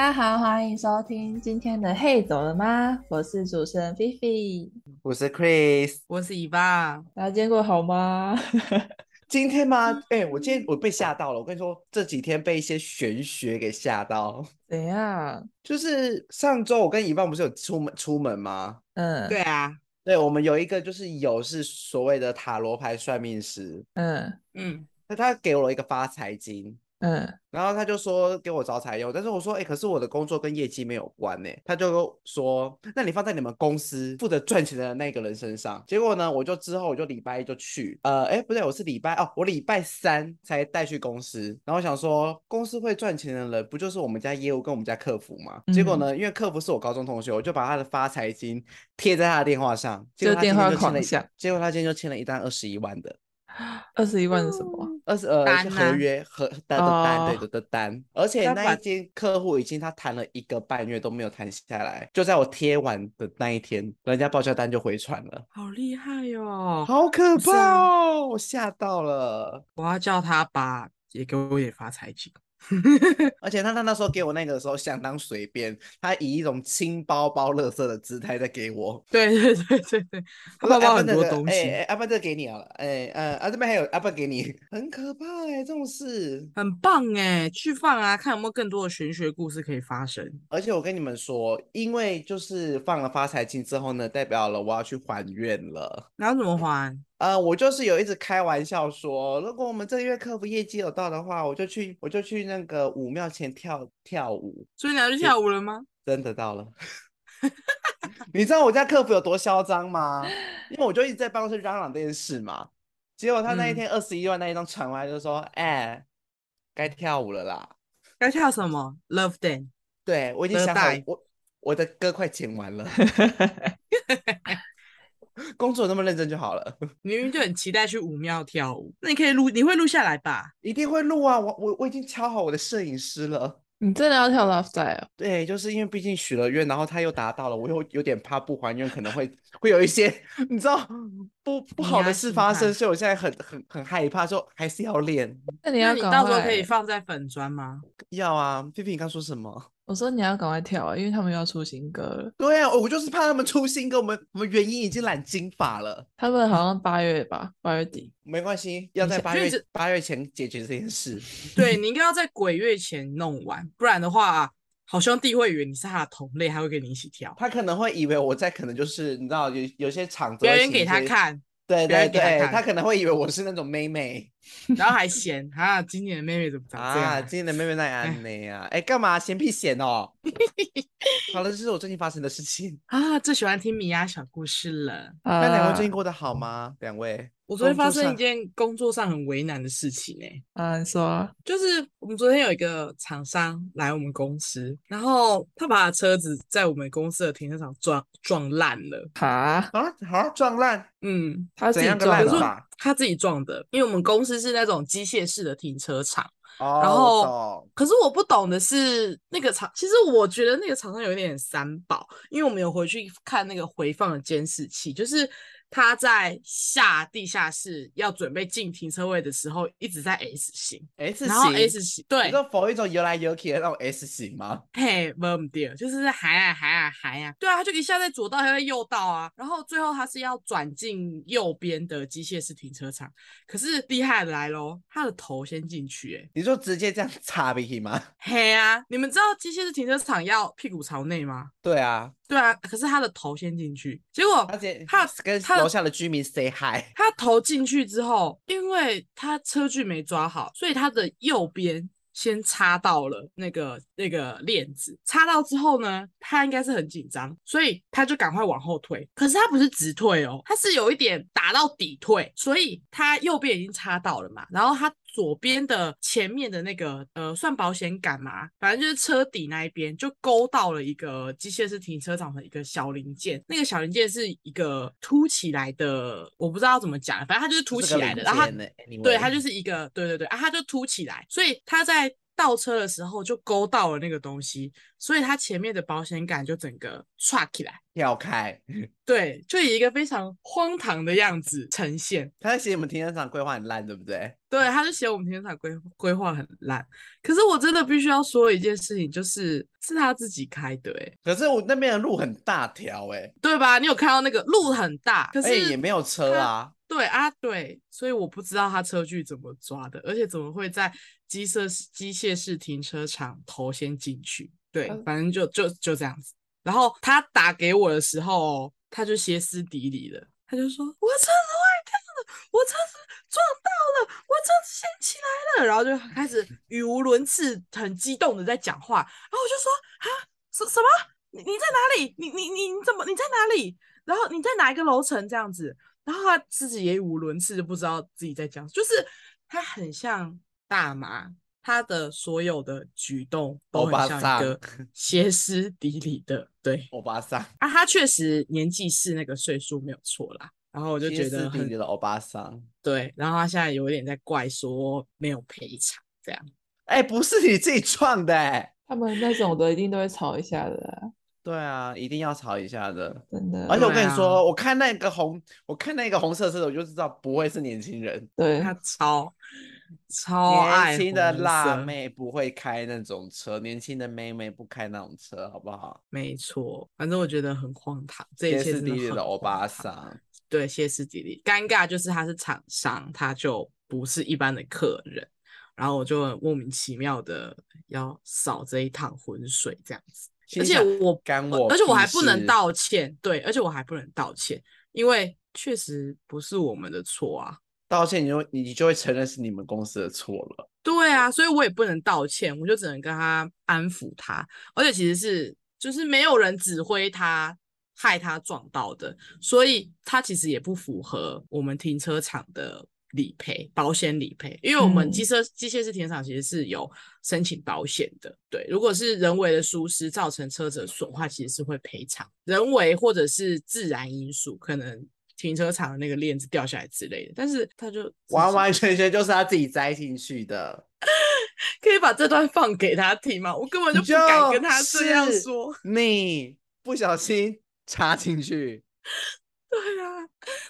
大家好，欢迎收听今天的《嘿，走了吗》？我是主持人菲菲，我是 Chris，我是伊爸。大家今天过好吗？今天吗？哎、欸，我今天我被吓到了。我跟你说，这几天被一些玄学给吓到。怎样？就是上周我跟伊爸不是有出门出门吗？嗯，对啊，对，我们有一个就是有是所谓的塔罗牌算命师。嗯嗯，那他给我了一个发财金。嗯，然后他就说给我找财用，但是我说，哎，可是我的工作跟业绩没有关呢。他就说，那你放在你们公司负责赚钱的那个人身上。结果呢，我就之后我就礼拜一就去，呃，哎，不对，我是礼拜哦，我礼拜三才带去公司。然后我想说，公司会赚钱的人不就是我们家业务跟我们家客服吗？结果呢，因为客服是我高中同学，我就把他的发财金贴在他的电话上，结果他今天就签了，就电话框下，结果他今天就签了一单二十一万的。二十一万是什么？二十呃单合约合单的单，对的的单，哦，而且那一间客户已经他谈了一个半月都没有谈下来，就在我贴完的那一天，人家报价单就回传了，好厉害哟，哦，好可怕哦，我吓到了，我要叫他把也给我也发财金。而且他他那时候给我那个的时候相当随便，他以一种轻包包乐色的姿态在给我。对对对对对，他包包很多东西。哎，阿爸这个给你好了，哎呃啊这边还有阿爸给你，很可怕哎，这种事很棒哎，去放啊，看有没有更多的玄学故事可以发生。而且我跟你们说，因为就是放了发财金之后呢，代表了我要去还愿了。那要怎么还？呃，我就是有一直开玩笑说，如果我们这个月客服业绩有到的话，我就去，我就去那个武庙前跳跳舞。所以你要去跳舞了吗？真的到了。你知道我家客服有多嚣张吗？因为我就一直在办公室嚷嚷这件事嘛。结果他那一天二十一万那一张传来，就说：“哎、嗯欸，该跳舞了啦。”该跳什么？Love Dance。对，我已经想好，我我的歌快剪完了。工作那么认真就好了，明明就很期待去舞庙跳舞。那你可以录，你会录下来吧？一定会录啊！我我我已经敲好我的摄影师了。你真的要跳 Love Style 哦？对，就是因为毕竟许了愿，然后他又达到了，我又有点怕不还愿，可能会会有一些 你知道不不好的事发生，所以我现在很很很害怕，说还是要练。那你要你到时候可以放在粉砖吗？要啊，菲菲，你刚说什么？我说你要赶快跳啊，因为他们要出新歌了。对啊，我就是怕他们出新歌。我们我们原因已经染金发了。他们好像八月吧，八月底。没关系，要在八月八月前解决这件事。对，你应该要在鬼月前弄完，不然的话，好兄弟会以为你是他的同类，他会跟你一起跳。他可能会以为我在，可能就是你知道有有些场子表演给他看。对对对，他，他可能会以为我是那种妹妹，然后还嫌 啊，今年的妹妹怎么长这样啊？今年的妹妹那样安内啊？哎，干嘛嫌屁嫌哦？好了，这是我最近发生的事情 啊，最喜欢听米娅小故事了。那两位最近过得好吗？两位？我昨天发生一件工作上很为难的事情呢、欸。啊，你说，就是我们昨天有一个厂商来我们公司，然后他把他车子在我们公司的停车场撞撞烂了。哈啊啊！撞烂？嗯，他自己撞的。他自己撞的，因为我们公司是那种机械式的停车场。哦。然后，可是我不懂的是，那个厂，其实我觉得那个厂商有一点三宝，因为我们有回去看那个回放的监视器，就是。他在下地下室要准备进停车位的时候，一直在 S 型，S 型，然后 S 型，对，你说否一种游来游去的那种 S 型吗？嘿，不对，就是在还啊还啊还啊，对啊，他就一下在左道，一下在右道啊，然后最后他是要转进右边的机械式停车场，可是厉害的来喽，他的头先进去，哎，你说直接这样插进去吗？嘿啊，你们知道机械式停车场要屁股朝内吗？对啊。对啊，可是他的头先进去，结果他他跟楼下的居民 say hi，他投进去之后，因为他车距没抓好，所以他的右边先插到了那个那个链子，插到之后呢，他应该是很紧张，所以他就赶快往后退。可是他不是直退哦，他是有一点打到底退，所以他右边已经插到了嘛，然后他。左边的前面的那个呃，算保险杆嘛，反正就是车底那一边就勾到了一个机械式停车场的一个小零件，那个小零件是一个凸起来的，我不知道要怎么讲，反正它就是凸起来的，然后它对它就是一个对对对啊，它就凸起来，所以它在。倒车的时候就勾到了那个东西，所以他前面的保险杆就整个唰起来，跳开。对，就以一个非常荒唐的样子呈现。他在写我们停车场规划很烂，对不对？对，他就写我们停车场规规划很烂。可是我真的必须要说一件事情，就是是他自己开的，哎。可是我那边的路很大条，哎，对吧？你有看到那个路很大，可是也没有车啊。对啊，对，所以我不知道他车距怎么抓的，而且怎么会在机械式机械式停车场头先进去？对，反正就就就这样子。然后他打给我的时候，他就歇斯底里了，他就说：“我车子坏掉了，我车子撞到了，我车子掀起来了。”然后就开始语无伦次、很激动的在讲话。然后我就说：“啊，什什么？你你在哪里？你你你你怎么？你在哪里？然后你在哪一个楼层？这样子？”然后他自己也语无伦次，就不知道自己在讲，就是他很像大麻，他的所有的举动都很像一个 歇斯底里的，对，欧巴桑啊，他确实年纪是那个岁数没有错啦。然后我就觉得很的欧巴桑，对，然后他现在有一点在怪说没有赔偿这样，哎，不是你自己创的，他们那种的一定都会吵一下的。对啊，一定要吵一下的，真的。而且我跟你说，啊、我看那个红，我看那个红色车的，我就知道不会是年轻人。对，他超超爱年轻的辣妹不会开那种车，年轻的妹妹不开那种车，好不好？没错，反正我觉得很荒唐，这一切歇斯底里的欧巴桑。对，歇斯底里，尴尬就是他是厂商，他就不是一般的客人，然后我就莫名其妙的要扫这一趟浑水，这样子。而且我，我而且我还不能道歉，对，而且我还不能道歉，因为确实不是我们的错啊。道歉你就你就会承认是你们公司的错了。对啊，所以我也不能道歉，我就只能跟他安抚他。而且其实是就是没有人指挥他害他撞到的，所以他其实也不符合我们停车场的。理赔保险理赔，因为我们机车机械式停车场其实是有申请保险的。对，如果是人为的疏失造成车子损坏，其实是会赔偿。人为或者是自然因素，可能停车场的那个链子掉下来之类的，但是他就完完全全就是他自己栽进去的。可以把这段放给他听吗？我根本就不敢跟他这样说。你不小心插进去。对啊，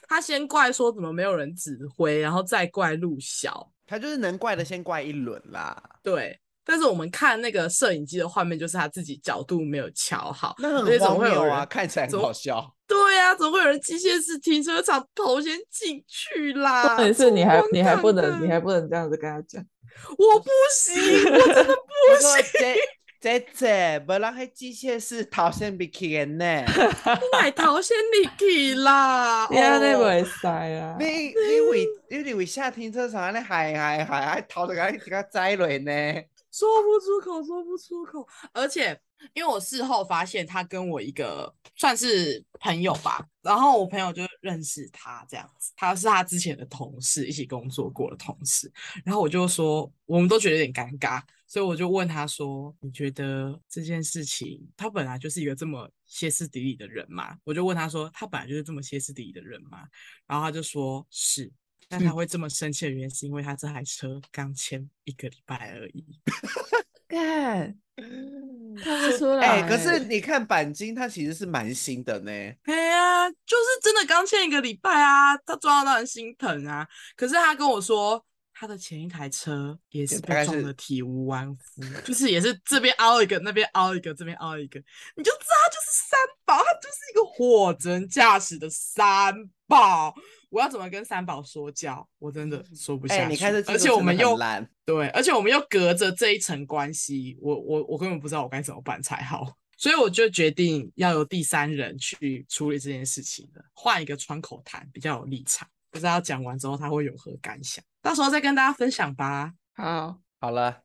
他先怪说怎么没有人指挥，然后再怪路小，他就是能怪的先怪一轮啦。对，但是我们看那个摄影机的画面，就是他自己角度没有调好，那很荒谬啊，看起来很好笑。对啊，怎么会有人机械式停车场头先进去啦？重点是你还你还不能你还不能这样子跟他讲，我不行，我真的 不行。姐姐，不然迄机械式头先别去呢？买头先离去啦！你安尼袂使啊！你你为你你为下停车场安尼嗨嗨嗨，还头就给给摘落呢？说不出口，说不出口。而且，因为我事后发现他跟我一个算是朋友吧，然后我朋友就认识他这样子，他是他之前的同事，一起工作过的同事。然后我就说，我们都觉得有点尴尬。所以我就问他说：“你觉得这件事情，他本来就是一个这么歇斯底里的人吗？”我就问他说：“他本来就是这么歇斯底里的人吗？”然后他就说：“是。”但他会这么生气的原因，是因为他这台车刚签一个礼拜而已。看，看不出来。哎、欸，可是你看钣金，它其实是蛮新的呢。哎呀、啊，就是真的刚签一个礼拜啊，他撞到很心疼啊。可是他跟我说。他的前一台车也是被撞得体无完肤，是就是也是这边凹一个，那边凹一个，这边凹一个，你就知道他就是三宝，他就是一个货真价实的三宝。我要怎么跟三宝说教？我真的说不下去。欸、你看这，而且我们又对，而且我们又隔着这一层关系，我我我根本不知道我该怎么办才好，所以我就决定要由第三人去处理这件事情了，换一个窗口谈，比较有立场。不知道讲完之后他会有何感想，到时候再跟大家分享吧。好，好了，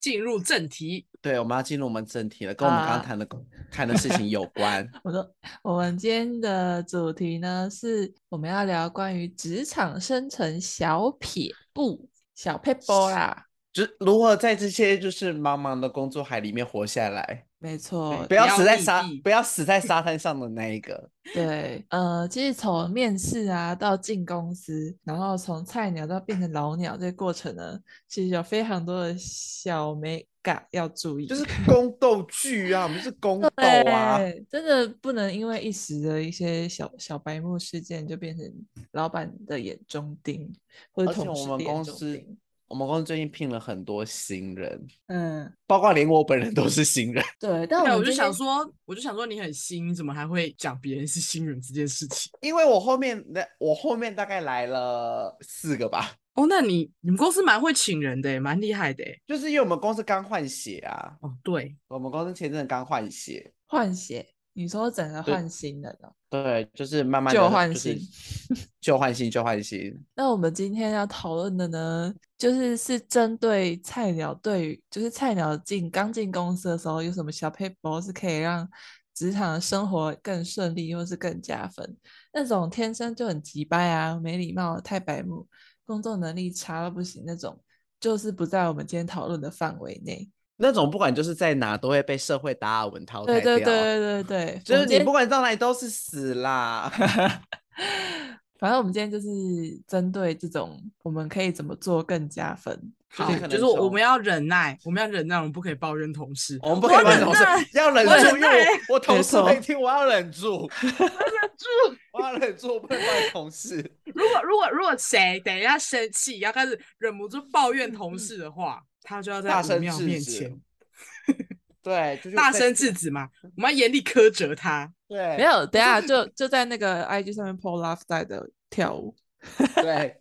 进入正题。对，我们要进入我们正题了，跟我们刚刚谈的谈、啊、的事情有 关。我说，我们今天的主题呢，是我们要聊关于职场生存小撇步、小撇步啦，就如何在这些就是茫茫的工作海里面活下来。没错，不要死在沙不要死在沙滩上的那一个。对，呃，其实从面试啊到进公司，然后从菜鸟到变成老鸟这个过程呢，其实有非常多的小美感要注意，就是 宫斗剧啊，我们是宫斗啊，真的不能因为一时的一些小小白目事件就变成老板的眼中钉，或者同事的眼中钉。我们公司最近聘了很多新人，嗯，包括连我本人都是新人。对，但我，我就想说，我就想说你很新，怎么还会讲别人是新人这件事情？因为我后面那我后面大概来了四个吧。哦，那你你们公司蛮会请人的，蛮厉害的。就是因为我们公司刚换血啊。哦，对，我们公司前阵子刚换血，换血。你说整个换新的呢？对，就是慢慢旧换新，旧换新，旧换新。那我们今天要讨论的呢，就是是针对菜鸟，对，就是菜鸟进刚进公司的时候，有什么小 paper 是可以让职场的生活更顺利，或是更加分？那种天生就很急掰啊，没礼貌、太白目、工作能力差到不行那种，就是不在我们今天讨论的范围内。那种不管就是在哪都会被社会达尔文淘汰掉。对对对对对，就是你不管到哪里都是死啦。反正我们今天就是针对这种，我们可以怎么做更加分？好，就是我们要忍耐，我们要忍耐，我们不可以抱怨同事，我们不可以抱怨同事，要忍住，因为我我同事没听，我要忍住，忍住，我要忍住，我不能抱怨同事。如果如果如果谁等一下生气，要开始忍不住抱怨同事的话。他就要在武庙面前，对，就是大声制止嘛。我们要严厉苛责他。对，没有，等下 就就在那个 IG 上面 po left side 的跳舞。对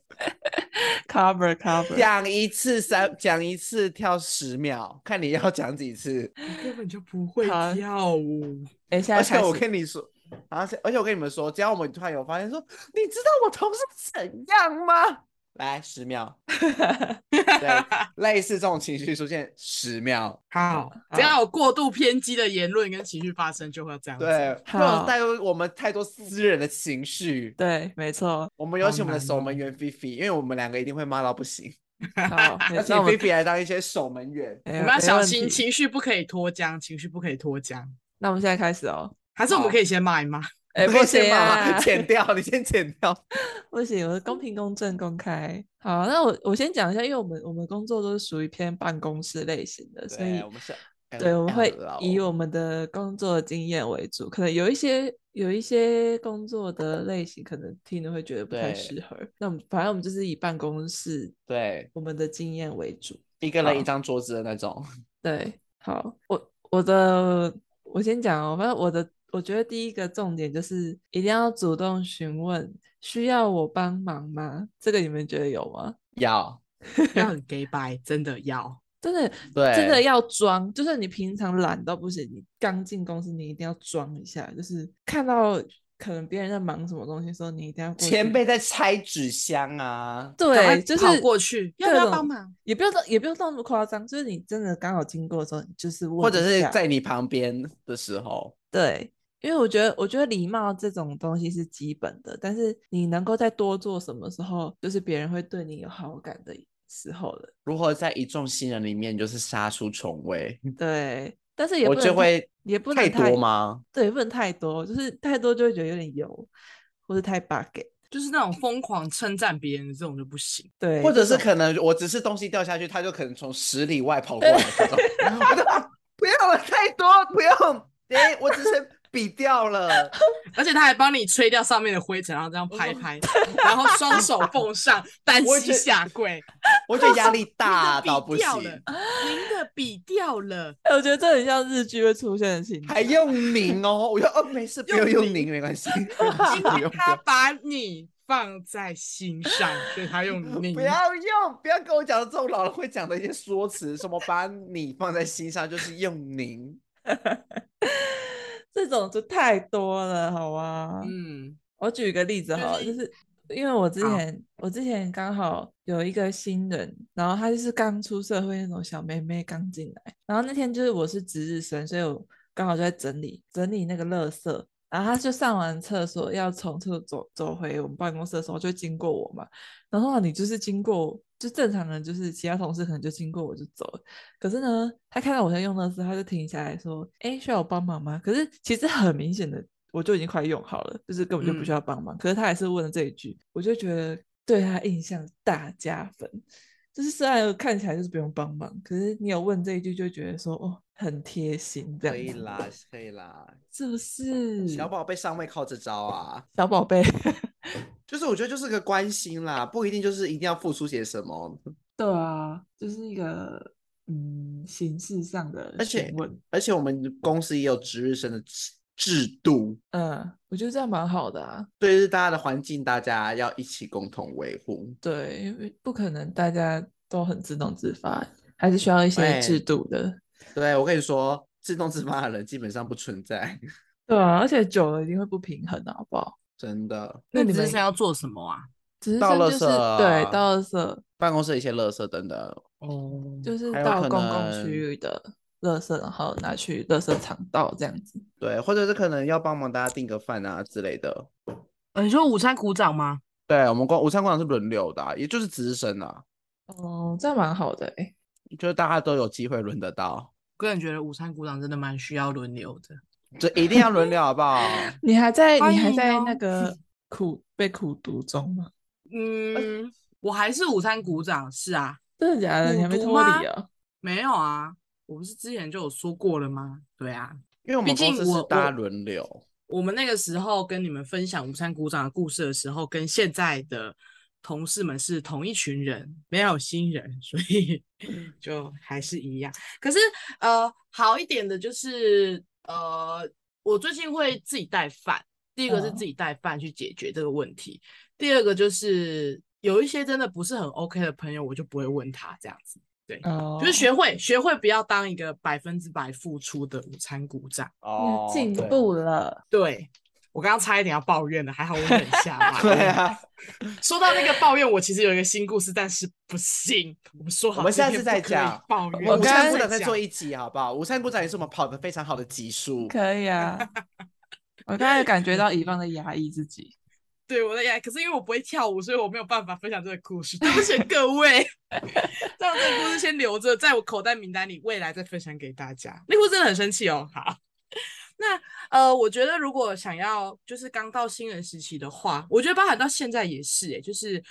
，cover cover，讲一次三，讲一次跳十秒，看你要 讲几次。你根本就不会跳舞。而且我跟你说，而且而且我跟你们说，只要我们突然有发现说，你知道我头是怎样吗？来十秒，对，类似这种情绪出现十秒，好，只要有过度偏激的言论跟情绪发生，就会这样子，对，不能带入我们太多私人的情绪，对，没错。我们有请我们的守门员菲菲，因为我们两个一定会骂到不行，好，要请菲菲来当一些守门员，我们要小心情绪不可以脱缰，情绪不可以脱缰。那我们现在开始哦，还是我们可以先骂一骂？哎、欸，不行啊！剪掉，你先剪掉。不行，我公平、公正、公开。好，那我我先讲一下，因为我们我们工作都是属于偏办公室类型的，所以我们是，对，我们会以我们的工作经验为主。可能有一些有一些工作的类型，可能听了会觉得不太适合。那我们反正我们就是以办公室对我们的经验为主，一个人一张桌子的那种。对，好，我我的我先讲哦，反正我的。我觉得第一个重点就是一定要主动询问，需要我帮忙吗？这个你们觉得有吗？要，要很假掰，真的要，真的，对，真的要装。就是你平常懒到不行，你刚进公司你一定要装一下，就是看到可能别人在忙什么东西的时候，你一定要过去。前辈在拆纸箱啊，对，就是跑过去，要不要帮忙？也不要到，也不用到那么夸张，就是你真的刚好经过的时候，你就是问，或者是在你旁边的时候，对。因为我觉得，我觉得礼貌这种东西是基本的，但是你能够再多做什么时候，就是别人会对你有好感的时候了。如何在一众新人里面就是杀出重围？对，但是也不能我就会也不能太多吗？对，不能太多，就是太多就会觉得有点油，或是太 bug，就是那种疯狂称赞别人的这种就不行。对，或者是可能我只是东西掉下去，他就可能从十里外跑过来这种。不要了，太多，不用。哎，我只是。比掉了，而且他还帮你吹掉上面的灰尘，然后这样拍拍，然后双手奉上，单膝下跪。我觉得压力大到不行。您的笔掉了，哎，我觉得这很像日剧会出现的情景。还用您哦？我说哦，没事，不用用您，没关系。因为他把你放在心上，所以他用您。不要用，不要跟我讲这种老人会讲的一些说辞，什么把你放在心上，就是用您。这种就太多了，好吧？嗯，我举一个例子哈，就是因为我之前我之前刚好有一个新人，然后他就是刚出社会那种小妹妹刚进来，然后那天就是我是值日生，所以我刚好就在整理整理那个垃圾，然后他就上完厕所要从厕所走走回我们办公室的时候，就经过我嘛。然后你就是经过，就正常人就是其他同事可能就经过我就走了。可是呢，他看到我在用的时候，他就停下来说：“哎，需要我帮忙吗？”可是其实很明显的，我就已经快用好了，就是根本就不需要帮忙。嗯、可是他还是问了这一句，我就觉得对他印象大加分。就是虽然看起来就是不用帮忙，可是你有问这一句，就觉得说哦，很贴心这样。可以啦，可以啦，是不是？小宝贝上位靠这招啊，小宝贝，就是我觉得就是个关心啦，不一定就是一定要付出些什么。对啊，就是一个嗯形式上的，而且而且我们公司也有值日生的制度，嗯，我觉得这样蛮好的啊。对，是大家的环境，大家要一起共同维护。对，因为不可能大家都很自动自发，还是需要一些制度的。对，对我跟你说，自动自发的人基本上不存在。对啊，而且久了一定会不平衡的，好不好？真的。那你们是要做什么啊？只倒垃圾，对，倒垃圾，办公室一些垃圾等等。哦，就是到公共区域的。垃圾，然后拿去垃圾场倒这样子。对，或者是可能要帮忙大家订个饭啊之类的。你说午餐鼓掌吗？对，我们光午餐鼓掌是轮流的、啊，也就是值日生啊。哦，这样蛮好的哎，就是大家都有机会轮得到。个人觉得午餐鼓掌真的蛮需要轮流的，这一定要轮流好不好？你还在你还在那个苦被苦读中吗？嗯，我还是午餐鼓掌，是啊。真的假的？你还没脱离啊？没有啊。我不是之前就有说过了吗？对啊，因为我们公司是大家轮流我我。我们那个时候跟你们分享午餐鼓掌的故事的时候，跟现在的同事们是同一群人，没有新人，所以 就还是一样。可是呃，好一点的就是呃，我最近会自己带饭。第一个是自己带饭去解决这个问题，哦、第二个就是有一些真的不是很 OK 的朋友，我就不会问他这样子。对，oh. 就是学会学会不要当一个百分之百付出的午餐鼓掌哦，进步了。对我刚刚差一点要抱怨了，还好我忍下来。对啊，说到那个抱怨，我其实有一个新故事，但是不行，我们说好，我们下次再讲抱怨。午餐股长再做一集好不好？午餐部长也是我们跑得非常好的集数，可以啊。我刚才感觉到乙方的压抑自己。对我的呀，可是因为我不会跳舞，所以我没有办法分享这个故事。对不起各位，让这个故事先留着，在我口袋名单里，未来再分享给大家。那故事真的很生气哦。好，那呃，我觉得如果想要就是刚到新人时期的话，我觉得包含到现在也是，哎，就是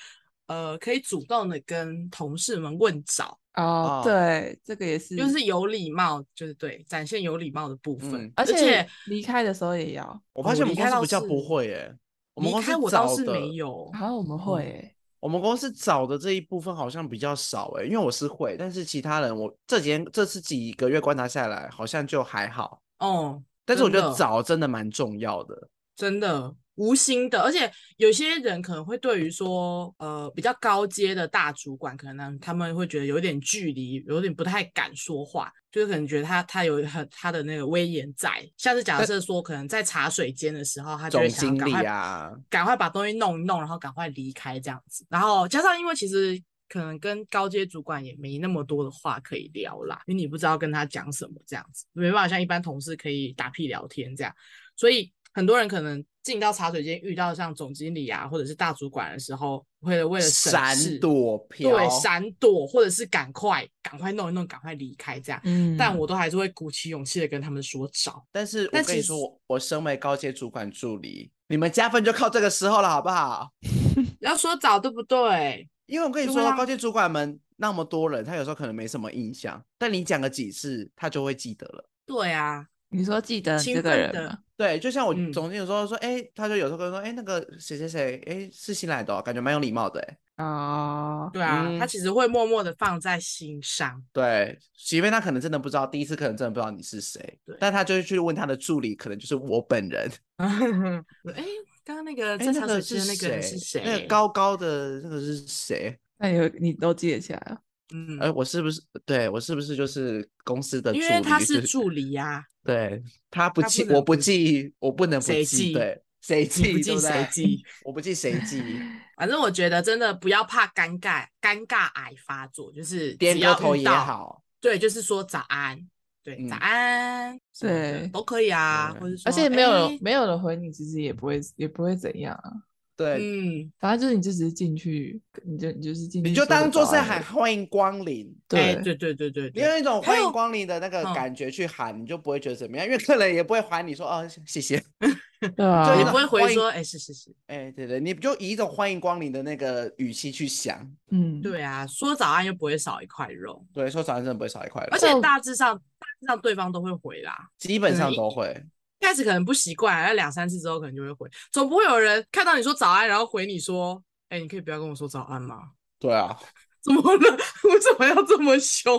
呃，可以主动的跟同事们问早哦。对，这个也是，就是有礼貌，就是对，展现有礼貌的部分。嗯、而且离开的时候也要。我发现我们公司比较不会，哎。我们公司我倒是没有，好像我们会、欸，我们公司找的这一部分好像比较少哎、欸，因为我是会，但是其他人我这几天这次几个月观察下来，好像就还好哦。但是我觉得找真的蛮重要的，真的。无心的，而且有些人可能会对于说，呃，比较高阶的大主管，可能他们会觉得有点距离，有点不太敢说话，就是可能觉得他他有很他的那个威严在。下次假设说，可能在茶水间的时候，他就会想赶快啊，赶快把东西弄一弄，然后赶快离开这样子。然后加上因为其实可能跟高阶主管也没那么多的话可以聊啦，因为你不知道跟他讲什么这样子，没办法像一般同事可以打屁聊天这样，所以很多人可能。进到茶水间遇到像总经理啊，或者是大主管的时候，会为了闪躲飘，对，闪躲，或者是赶快赶快弄一弄，赶快离开这样。嗯，但我都还是会鼓起勇气的跟他们说早。但是我跟你说，我我身为高阶主管助理，你们加分就靠这个时候了，好不好？要说早对不对？因为我跟你说，高阶主管们那么多人，他有时候可能没什么印象，但你讲个几次，他就会记得了。对啊。你说记得这个人吗？对，就像我总经有时候说，哎、嗯，他就有时候跟我说，哎，那个谁谁谁，哎，是新来的、哦，感觉蛮有礼貌的，哎。哦，对啊，嗯、他其实会默默的放在心上。对，即便他可能真的不知道，第一次可能真的不知道你是谁，但他就会去问他的助理，可能就是我本人。哎，刚刚那个正常的那个人是谁？那个高高的那个是谁？那有你都记得起来了？嗯，哎，我是不是对我是不是就是公司的助理？因为他是助理呀、啊。对他不记，我不记，我不能不记。对，谁记？不记谁记？我不记谁记。反正我觉得真的不要怕尴尬，尴尬癌发作，就是点个头也好。对，就是说早安，对，嗯。早安，对都可以啊，或者，而且没有没有人回你，其实也不会也不会怎样啊。对，嗯，反正就是你就只是进去，你就你就是进去，你就当做是喊欢迎光临。哎，对对对对对对，你用一种欢迎光临的那个嗯。感觉去喊，你就不会觉得怎么样，因为客人也不会还你说哦谢谢，对啊，就一种也不会回说，哎，是是是，哎对对，你就以一种欢迎光临的那个语气去想，嗯，对啊，说早安又不会少一块肉，对，说早安真的不会少一块肉，而且大致上大致上对方都会回啦。基本上都会。一开始可能不习惯，要两三次之后可能就会回，总不会有人看到你说早安，然后回你说，哎，你可以不要跟我说早安吗？对啊，怎么了？为什么要这么凶？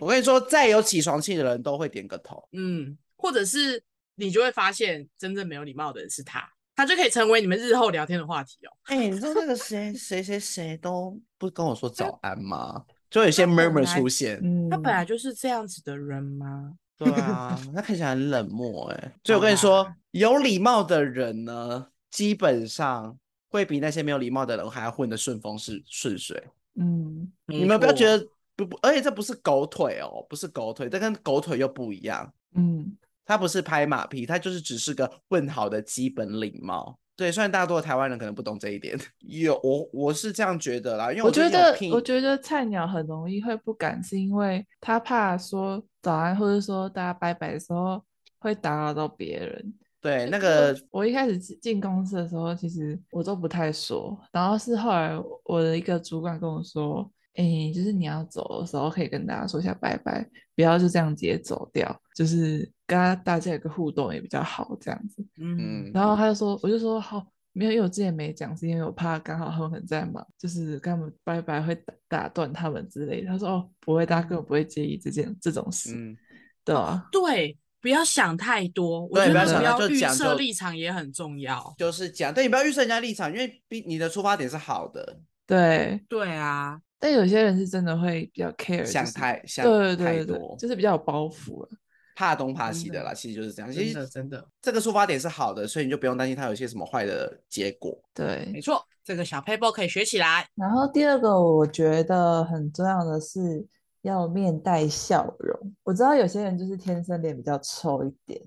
我跟你说，再有起床气的人都会点个头。嗯，或者是你就会发现，真正没有礼貌的人是他，他就可以成为你们日后聊天的话题哦。哎、你知道那个谁谁谁谁都不跟我说早安吗？就有些 murmur 出现。嗯，他本来就是这样子的人吗？对啊，他看起来很冷漠哎。所以我跟你说，有礼貌的人呢，基本上会比那些没有礼貌的人还要混得顺风是顺水。嗯，你们不要觉得不不，而且这不是狗腿哦，不是狗腿，这跟狗腿又不一样。嗯，他不是拍马屁，他就是只是个问好的基本礼貌。对，虽然大多的台湾人可能不懂这一点，有我我是这样觉得啦，因为我觉得我觉得菜鸟很容易会不敢，是因为他怕说早安或者说大家拜拜的时候会打扰到别人。对那个我一开始进公司的时候，其实我都不太说，然后是后来我的一个主管跟我说，哎，就是你要走的时候可以跟大家说一下拜拜，不要就这样直接走掉，就是跟大家有个互动也比较好这样子。嗯，然后他就说，我就说好，没有，因为我之前没讲，是因为我怕刚好他们可能在忙，就是跟他们拜拜会打打断他们之类的。他说哦，不会，大家根本不会介意这件这种事，嗯，对啊，对，不要想太多，我对觉得不要想不要预设立场也很重要。就是讲，对你不要预设人家立场，因为比你的出发点是好的，对。对啊，但有些人是真的会比较 care，想就是太想对对太多，就是比较有包袱了。怕东怕西真的的啦，其实就是这样。其实真的真的这个出发点是好的，所以你就不用担心它有一些什么坏的结果。对没，错，这个小 paper 可以学起来。然后第二个我觉得很重要的是要面带笑容。我知道有些人就是天生脸比较臭一点，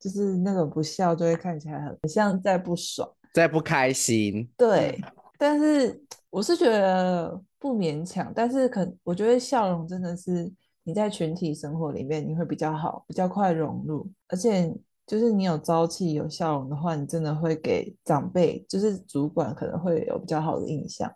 就是那种不笑就会看起来很很像在不爽。在不开心，对，但是我是觉得不勉强，但是可我觉得笑容真的是你在群体生活里面你会比较好，比较快融入，而且就是你有朝气、有笑容的话，你真的会给长辈，就是主管可能会有比较好的印象。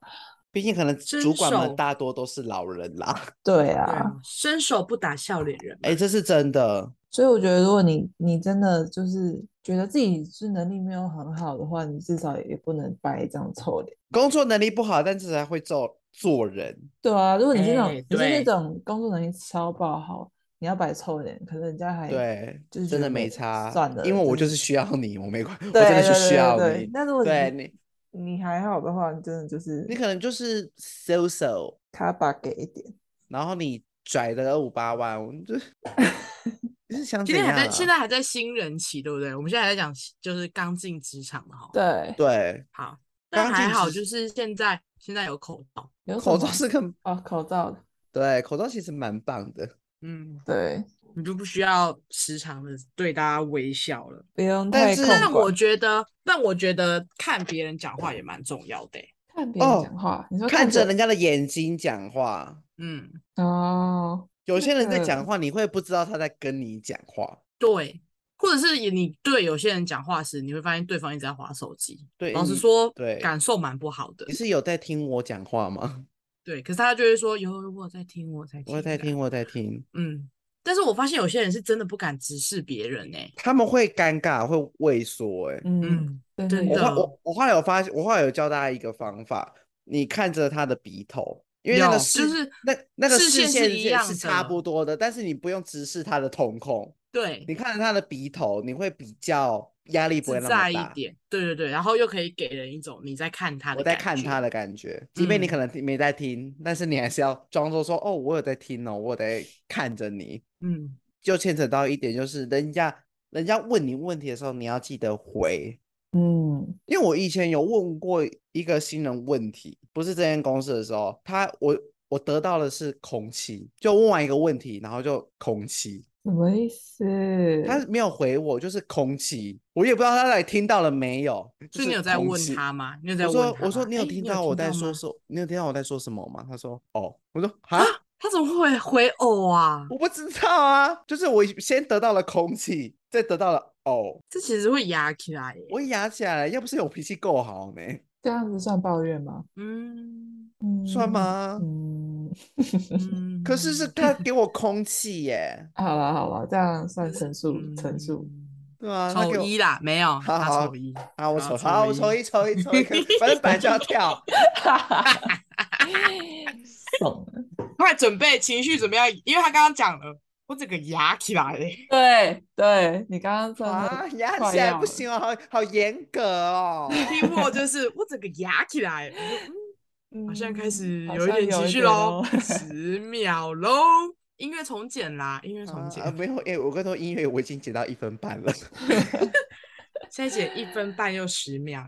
毕竟可能主管们大多都是老人啦。对啊，伸手不打笑脸人嘛。哎，这是真的。所以我觉得如果你你真的就是觉得自己是能力没有很好的话，你至少也不能摆一张臭脸。工作能力不好，但至少会做做人。对啊，如果你是那种、哎你是那种工作能力超爆好，你要摆臭脸，可能人家还对，就是真的没差。算了，因为我就就是需要你，我没关，我真的是需要你对对。。但如果对你你，还好的话，你真的就是你可能就是 so so，卡把给一点。然后你拽的二五八万，我就 你是想怎今天还在？现在还在新人期，对不对？我们现在还在讲，就是刚进职场的哈。对，对，好，但刚还好，就是现在现在有口罩，有口罩是个哦，口罩的，对，口罩其实蛮棒的。嗯，对，你就不需要时常的对大家微笑了。不用但是但我。觉得，但我觉得看别人讲话也蛮重要的欸。看别人哦讲话，你说看着着人家的眼睛讲话，嗯，哦，有些人在讲个话，你会不知道他在跟你讲话。对，或者是你对有些人讲话时，你会发现对方一直在划手机。对，老实你说，对感受蛮不好的你。是有在听我讲话吗？对，可是他就会说有我有在听，我在听，我在听，。我在听。嗯，但是我发现有些人是真的不敢直视别人呢。他们会尴尬，会畏缩。哎，嗯，嗯，真真的我后我我后来有发现，我后来有教大家一个方法，你看着他的鼻头，因为那个视就是那那个视线是一样是差不多的，但是你不用直视他的瞳孔，对，你看着他的鼻头，你会比较压力不会那么大。一点。对对对，然后又可以给人一种你在看他的我在看他的感觉，即便你嗯可能听没在听，但是你还是要装作说哦，我有在听哦，我有在看着你。嗯，就牵扯到一点，就是人家人家问你问题的时候，你要记得回。嗯因为我以前有问过一个新人问题，不是这间公司的时候，他我我得到的是空气，就问完一个问题，然后就空气。什么意思？他没有回我，就是空气，我也不知道他到底听到了没有。所以你有在问他吗？你有在问他？我说我说你有听到我在说什？你有听到我在说什么吗？他说哦。我说啊，他怎么会回哦啊？我不知道啊，就是我先得到了空气，再得到了哦。这其实会压起来，我压起来，要不是我脾气够好呢。这样子算抱怨吗？嗯，算吗？嗯，可是是他给我空气耶。好了好了，这样算陈述陈述，对啊，抽一啦，没有，好好抽一，啊我抽，好我抽一抽一抽一，反正本来就要跳，爽了，快准备情绪准备要，因为他刚刚讲了。我整个压起来嘞！对对，你刚刚说啊，压起来不行哦，好好严格哦。题目就是我整个压起来，嗯，好像开始有一点情绪喽。十秒喽，音乐重剪啦，音乐重剪。啊，没有，哎，我跟你说，音乐我已经剪到一分半了。现在剪一分半又十秒，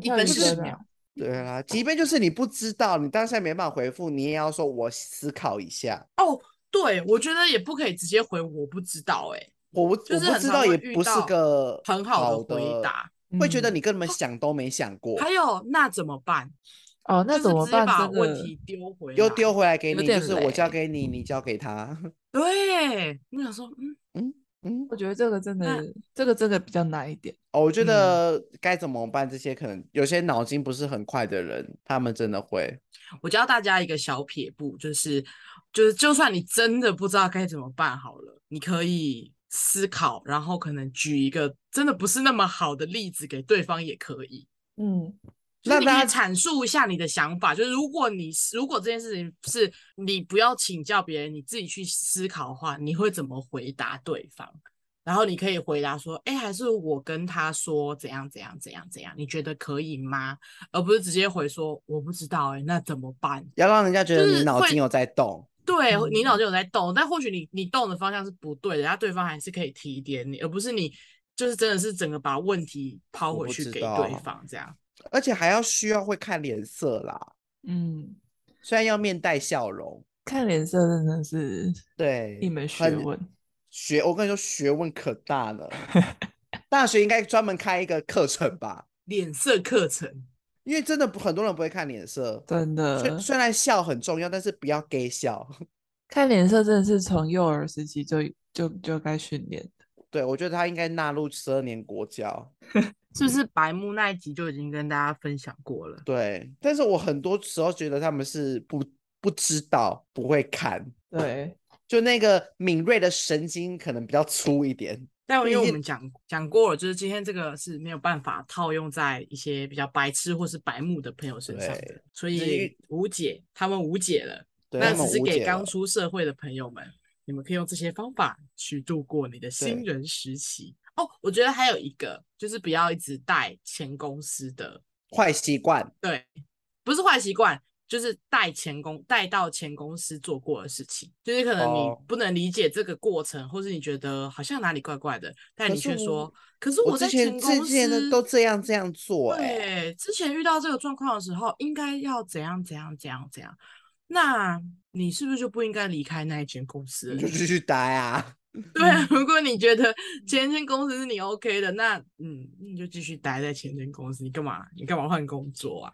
一分十秒。对啊，即便就是你不知道，你当下没办法回复，你也要说我思考一下哦。对，我觉得也不可以直接回我不知道，哎，我不就是我不知道，也不是个很好的回答，会觉得你根本想都没想过。还有那怎么办？哦，那怎么办？把问题丢回来，又丢回来给你，就是我交给你，你交给他。对，我想说，嗯嗯嗯，我觉得这个真的，这个真的比较难一点。哦，我觉得该怎么办？这些可能有些脑筋不是很快的人，他们真的会。我教大家一个小撇步，就是。就是，就算你真的不知道该怎么办好了，你可以思考，然后可能举一个真的不是那么好的例子给对方也可以。嗯，那你阐述一下你的想法。就是如果你如果这件事情是你不要请教别人，你自己去思考的话，你会怎么回答对方？然后你可以回答说：“哎，还是我跟他说怎样怎样怎样怎样？你觉得可以吗？”而不是直接回说：“我不知道。”哎，那怎么办？要让人家觉得你脑筋有在动。对，你脑筋有在动，但或许你你动的方向是不对的，然后对方还是可以提点你，而不是你就是真的是整个把问题抛回去给对方这样。而且还要需要会看脸色啦，嗯，虽然要面带笑容，看脸色真的是对一门学问。学，我跟你说学问可大了，大学应该专门开一个课程吧，脸色课程。因为真的很多人不会看脸色，真的。虽虽然笑很重要，但是不要给笑。看脸色真的是从幼儿时期就就就该训练的。对，我觉得他应该纳入十二年国教。是不是白木那一集就已经跟大家分享过了？对，但是我很多时候觉得他们是不不知道，不会看。对，就那个敏锐的神经可能比较粗一点。但因为我们讲讲过了，就是今天这个是没有办法套用在一些比较白痴或是白目的朋友身上的，所以无解，他们无解了。那只是给刚出社会的朋友们，你们可以用这些方法去度过你的新人时期。哦，我觉得还有一个就是不要一直带前公司的坏习惯，对，不是坏习惯。就是带前公带到前公司做过的事情，就是可能你不能理解这个过程，oh. 或是你觉得好像哪里怪怪的，但你却说，可是我在前公司之前的都这样这样做，欸，对，之前遇到这个状况的时候，应该要怎样怎样怎样怎样，那你是不是就不应该离开那一间公司？你就继续待啊。对啊，如果你觉得前间公司是你 OK 的，那嗯，你就继续待在前间公司，你干嘛？你干嘛换工作啊？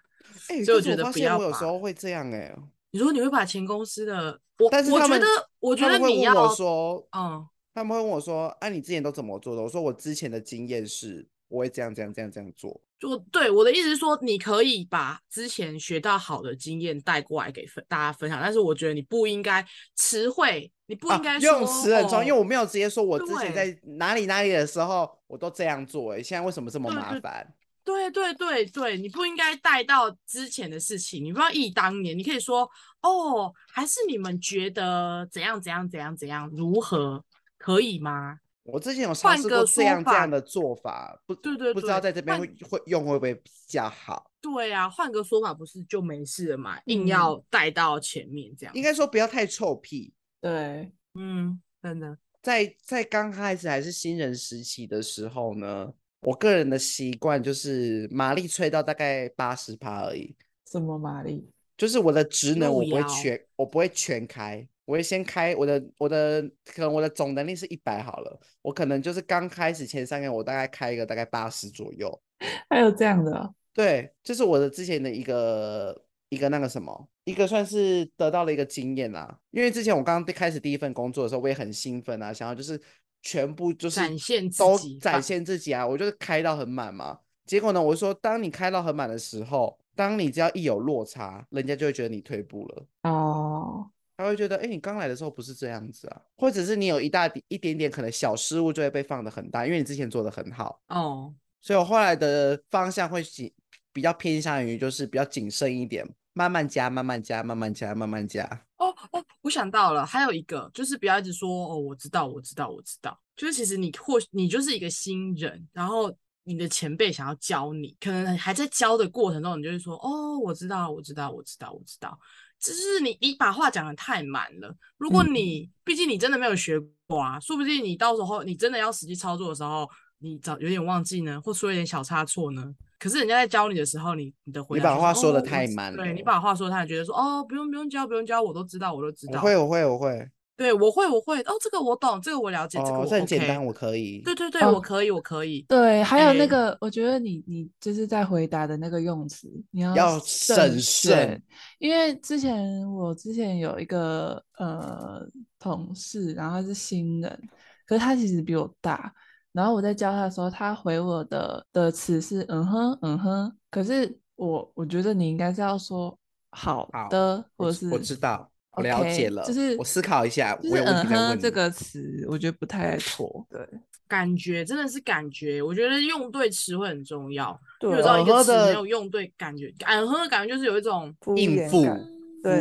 欸、所以我觉得不要。我有时候会这样哎、欸。你说你会把前公司的，我但是我觉得，我觉得你要我说，嗯，他们会问我说，哎、啊，你之前都怎么做的？我说我之前的经验是，我会这样这样这样这样做。就对我的意思是说，你可以把之前学到好的经验带过来给分大家分享，但是我觉得你不应该词汇，你不应该、啊、用词很重要、哦，因为我没有直接说我之前在哪里哪里的时候我都这样做、欸，哎，现在为什么这么麻烦？对对对对，你不应该带到之前的事情，你不要忆当年，你可以说哦，还是你们觉得怎样怎样怎样怎样如何可以吗？我之前有尝试过这样这样的做法，不对，对对，不知道在这边会会用会不会比较好？对啊，换个说法不是就没事了嘛？硬要带到前面这样，应该说不要太臭屁。对，嗯，真的，在在刚开始还是新人时期的时候呢。我个人的习惯就是马力吹到大概八十趴而已。什么马力？就是我的职能我不会全，我不会全开，我会先开我的我的可能我的总能力是一百好了，我可能就是刚开始前三个我大概开一个大概八十左右。还有这样的哦，对，这、就是我的之前的一个一个那个什么，一个算是得到了一个经验啦。因为之前我刚刚开始第一份工作的时候，我也很兴奋啊，想要就是全部就是展现自都己展现自己啊，我就是开到很满嘛。结果呢，我说当你开到很满的时候，当你只要一有落差，人家就会觉得你退步了。哦，他会觉得，哎，你刚来的时候不是这样子啊，或者是你有一大一点点可能小失误就会被放得很大，因为你之前做的很好。哦。所以我后来的方向会谨比较偏向于就是比较谨慎一点，慢慢加，慢慢加，慢慢加，慢慢加。哦哦，我想到了，还有一个就是不要一直说哦，我知道，我知道，我知道。就是其实你或你就是一个新人，然后你的前辈想要教你，可能还在教的过程中，你就会说哦，我知道，我知道，我知道，我知道。只是你你把话讲的太满了。如果你、嗯、毕竟你真的没有学过啊，说不定你到时候你真的要实际操作的时候。你早有点忘记呢，或出一点小差错呢？可是人家在教你的时候，你你的回答、就是，你把话说的太满了。对，你把话说，的太觉得说哦，不用不用教，不用教，我都知道，我都知道。我会，我会，我会。对，我会，我会。哦，这个我懂，这个我了解，哦、这个我、这很简单、我可以。对对对，哦、我可以，我可以。对，还有那个，欸、我觉得你你就是在回答的那个用词，你要要审慎，因为之前我之前有一个呃同事，然后他是新人，可是他其实比我大。然后我在教他的时候，他回我的的词是嗯哼嗯哼，可是我我觉得你应该是要说好的，好或者是我，我知道，我了解了，就是我思考一下，就是我有问题再问嗯哼这个词，我觉得不太妥，对，感觉真的是感觉，我觉得用对词会很重要，对，有时候一个词没有用对，感觉嗯哼的感觉就是有一种应付敷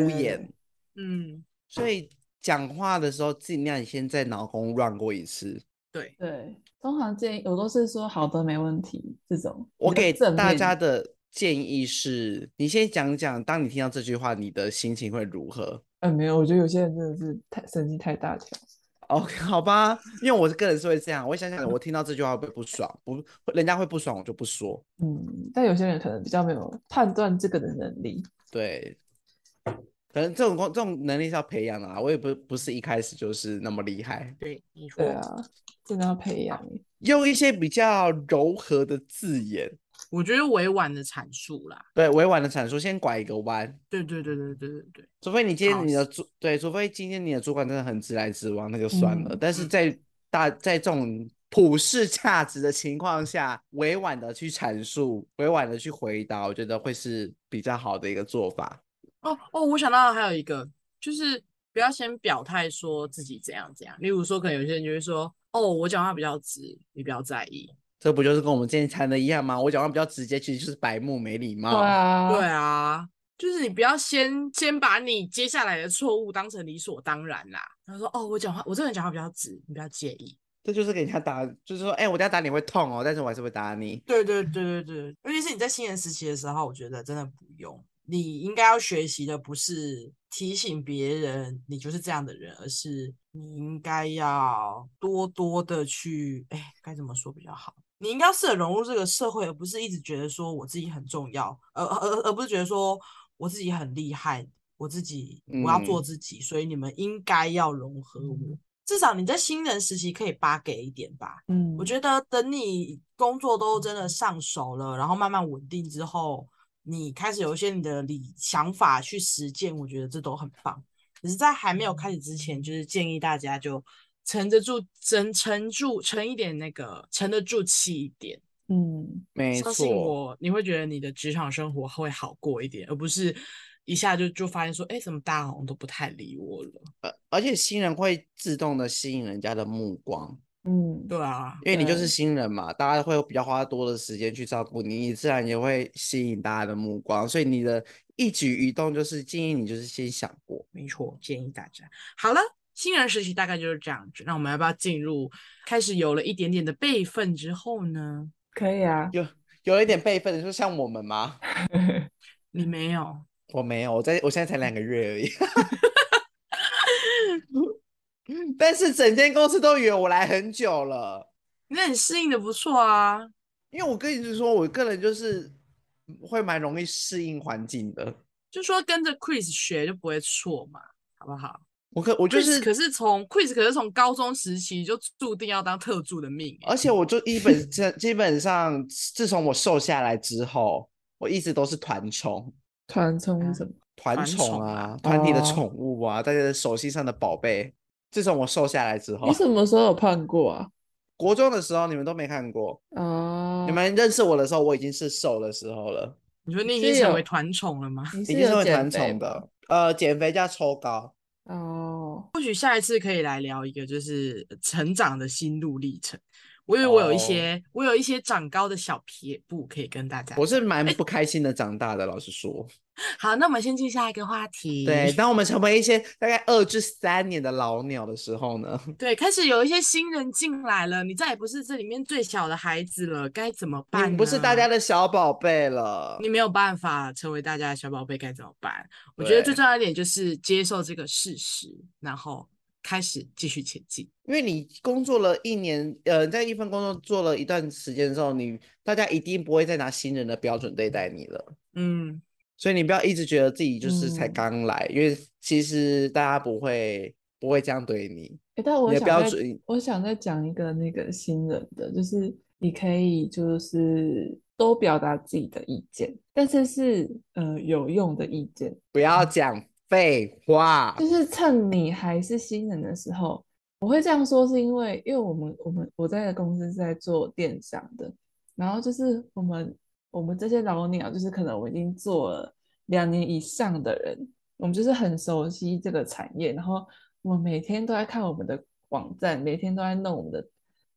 衍，嗯，所以讲话的时候尽量先在脑中 run 过一次，对对。通常建议我都是说好的，没问题。这种我给大家的建议是，你先讲讲，当你听到这句话，你的心情会如何？嗯，没有，我觉得有些人真的是太神经太大条。OK，好吧，因为我个人是会这样，我想想，我听到这句话会不会不爽？不，人家会不爽，我就不说。嗯，但有些人可能比较没有判断这个的能力。对，可能这种工这种能力是要培养的啊，我也不不是一开始就是那么厉害。对。对啊。真的要培养，用一些比较柔和的字眼，我觉得委婉的阐述啦。对，委婉的阐述，先拐一个弯。对对对对对对对。除非你今天你的主，对，除非今天你的主管真的很直来直往，那就算了。嗯、但是在大在这种普世价值的情况下，委婉的去阐述，委婉的去回答，我觉得会是比较好的一个做法。哦哦，我想到还有一个，就是不要先表态说自己怎样怎样。例如说，可能有些人就会说。哦，我讲话比较直，你不要在意。这不就是跟我们之前谈的一样吗？我讲话比较直接，其实就是白目、没礼貌。对啊，对啊，就是你不要先先把你接下来的错误当成理所当然啦。他说：“哦，我讲话，我这个人讲话比较直，你不要介意。”这就是给人家打，就是说，哎、欸，我等下打你会痛哦，但是我还是会打你。对对对对对，尤其是你在新人时期的时候，我觉得真的不用。你应该要学习的不是提醒别人你就是这样的人，而是你应该要多多的去，哎，该怎么说比较好？你应该要试着融入这个社会，而不是一直觉得说我自己很重要，而而而不是觉得说我自己很厉害，我自己我要做自己，嗯、所以你们应该要融合我。至少你在新人时期可以八给一点吧。嗯，我觉得等你工作都真的上手了，然后慢慢稳定之后。你开始有一些你的理想法去实践，我觉得这都很棒。只是在还没有开始之前，就是建议大家就沉得住，沉沉住，沉一点，那个沉得住气一点。嗯，没错。相信我，你会觉得你的职场生活会好过一点，而不是一下就就发现说，哎，怎么大家好像都不太理我了。而而且新人会自动的吸引人家的目光。嗯，对啊，因为你就是新人嘛，大家会比较花多的时间去照顾你，你自然也会吸引大家的目光，所以你的一举一动就是建议你就是先想过，没错，建议大家。好了，新人时期大概就是这样子，那我们要不要进入开始有了一点点的辈分之后呢？可以啊，有有了一点辈分，就像我们吗？你没有，我没有，我在我现在才两个月而已。但是整间公司都以为我来很久了，那你适应的不错啊。因为我跟你说，我个人就是会蛮容易适应环境的。就说跟着 Chris 学就不会错嘛，好不好？我可我就是，可是从 quiz 可是从高中时期就注定要当特助的命，而且我就一本上基本上自从我瘦下来之后，我一直都是团宠。团宠是什么？团宠啊，团体的宠物啊，大家的手心上的宝贝。自从我瘦下来之后，你什么时候有胖过啊？国中的时候，你们都没看过哦。你们认识我的时候，我已经是瘦的时候了。你说你已经成为团宠了吗？已经成为团宠的。呃，减肥加抽高。哦，或许下一次可以来聊一个，就是成长的心路历程。我以为我有一些，oh. 我有一些长高的小撇步可以跟大家。我是蛮不开心的长大的，欸、老实说。好，那我们先进下一个话题。对，当我们成为一些大概二至三年的老鸟的时候呢？对，开始有一些新人进来了，你再也不是这里面最小的孩子了，该怎么办？你不是大家的小宝贝了，你没有办法成为大家的小宝贝，该怎么办？我觉得最重要一点就是接受这个事实，然后。开始继续前进，因为你工作了一年，呃，在一份工作做了一段时间之后，你大家一定不会再拿新人的标准对待你了，嗯，所以你不要一直觉得自己就是才刚来，嗯、因为其实大家不会不会这样对你。欸、但我想标准，我想再讲一个那个新人的，就是你可以就是多表达自己的意见，但是是呃有用的意见，不要讲。废话，就是趁你还是新人的时候，我会这样说，是因为因为我们我们我在的公司是在做电商的，然后就是我们我们这些老鸟，就是可能我已经做了两年以上的人，我们就是很熟悉这个产业，然后我们每天都在看我们的网站，每天都在弄我们的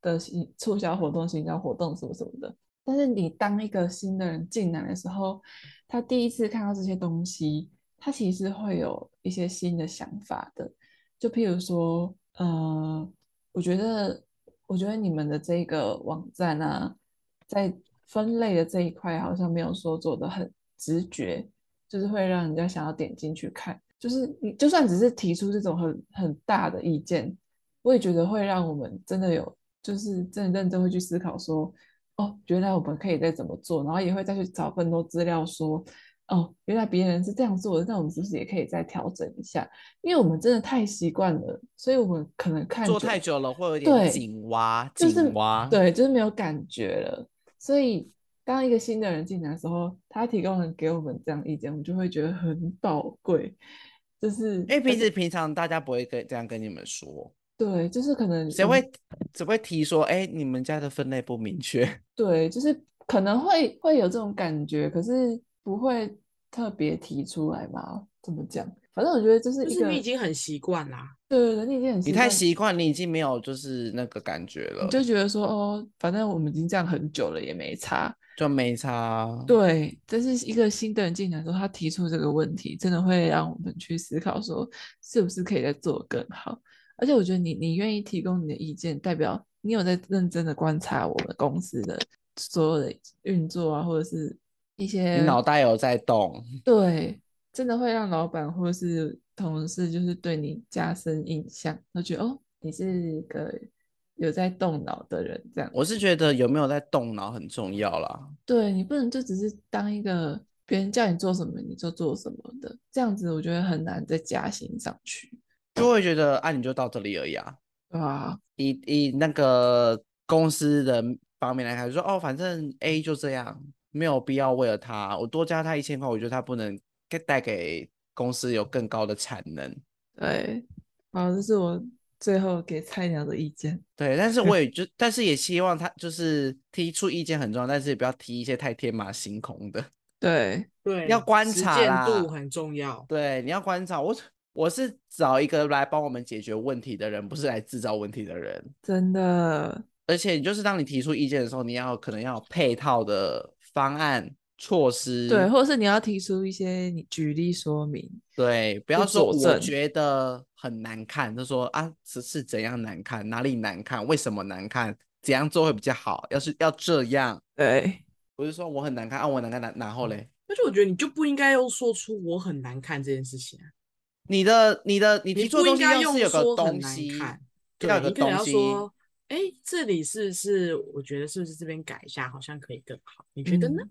的促销活动、行销活动什么什么的。但是你当一个新的人进来的时候，他第一次看到这些东西。他其实会有一些新的想法的，就譬如说，呃，我觉得，我觉得你们的这个网站啊，在分类的这一块好像没有说做的很直觉，就是会让人家想要点进去看。就是你就算只是提出这种很很大的意见，我也觉得会让我们真的有，就是真的认真会去思考说，哦，原来我们可以再怎么做，然后也会再去找更多资料说。哦，原来别人是这样做的，那我们是不是也可以再调整一下？因为我们真的太习惯了，所以我们可能看做太久了会有点紧蛙，紧蛙，对，就是没有感觉了。所以当一个新的人进来的时候，他提供了给我们这样意见，我们就会觉得很宝贵。就是因为平时平常大家不会跟这样跟你们说，对，就是可能谁会只会提说，哎，你们家的分类不明确，对，就是可能会会有这种感觉，可是。不会特别提出来吧？怎么讲？反正我觉得就是一个，你已经很习惯啦。对对对，你已经很习惯，你太习惯，你已经没有就是那个感觉了。你就觉得说哦，反正我们已经这样很久了，也没差，就没差。对，这是一个新的人进来说，他提出这个问题，真的会让我们去思考说，是不是可以再做更好。而且我觉得你你愿意提供你的意见，代表你有在认真的观察我们公司的所有的运作啊，或者是。一些你脑袋有在动，对，真的会让老板或是同事就是对你加深印象，他觉得哦，你是一个有在动脑的人。这样，我是觉得有没有在动脑很重要啦。对，你不能就只是当一个别人叫你做什么你就做什么的，这样子我觉得很难再加薪上去，就会觉得啊，你就到这里而已啊。对啊，以以那个公司的方面来看，就说哦，反正 A 就这样。没有必要为了他，我多加他一千块，我觉得他不能带给公司有更高的产能。对，好，这是我最后给菜鸟的意见。对，但是 我也就，但是也希望他就是提出意见很重要，但是也不要提一些太天马行空的。对对，要观察啦，实践度很重要。对，你要观察。我我是找一个来帮我们解决问题的人，不是来制造问题的人。真的。而且，就是当你提出意见的时候，你要可能要配套的。方案措施对，或者是你要提出一些你举例说明，对，不要说我觉得很难看，就说啊，是是怎样难看，哪里难看，为什么难看，怎样做会比较好？要是要这样，对，不是说我很难看啊，我难看，然然后嘞，而且我觉得你就不应该用说出我很难看这件事情啊，你的你的你提出的东西要是有个东西，对，要有个东西，你要说。哎，这里是是，我觉得是不是这边改一下，好像可以更好？你觉得呢？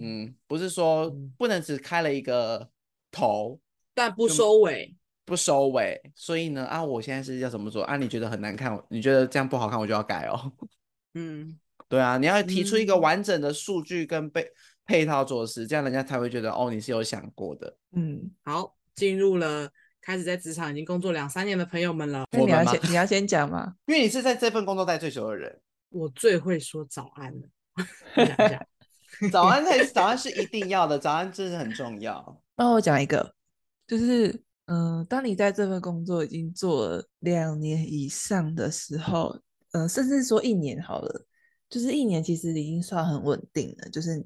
嗯，不是说不能只开了一个头，但不收尾，不收尾。所以呢，啊，我现在是要怎么做啊？你觉得很难看，你觉得这样不好看，我就要改哦。嗯，对啊，你要提出一个完整的数据跟配配套措施，这样人家才会觉得哦，你是有想过的。嗯，好，进入了开始在职场已经工作两三年的朋友们了。那你要先你要先讲吗？因为你是在这份工作待最久的人，我最会说早安了。早安才 早安是一定要的，早安真的很重要。那我讲一个，就是嗯、呃，当你在这份工作已经做了两年以上的时候，嗯、呃，甚至说一年好了，就是一年其实已经算很稳定了。就是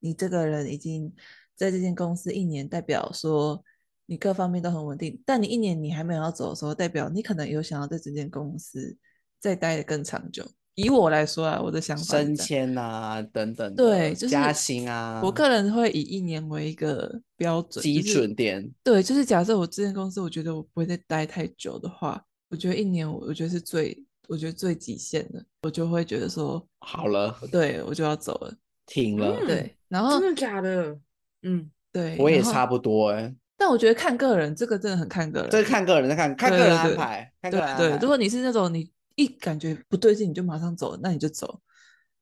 你这个人已经在这间公司一年，代表说你各方面都很稳定。但你一年你还没有要走的时候，代表你可能有想要在这间公司再待得更长久。以我来说啊，我的想法升迁啊等等，对，就是加薪啊。我个人会以一年为一个标准基准点。就是、对，就是假设我这间公司，我觉得我不会再待太久的话，我觉得一年，我觉得是最，我觉得最极限的，我就会觉得说好了，对我就要走了，停了。嗯、对，然后真的假的？嗯，对，我也差不多哎、欸。但我觉得看个人，这个真的很看个人，这是看个人，看看个人安排，对对，对，对，对，如果你是那种你。一感觉不对劲，你就马上走，那你就走。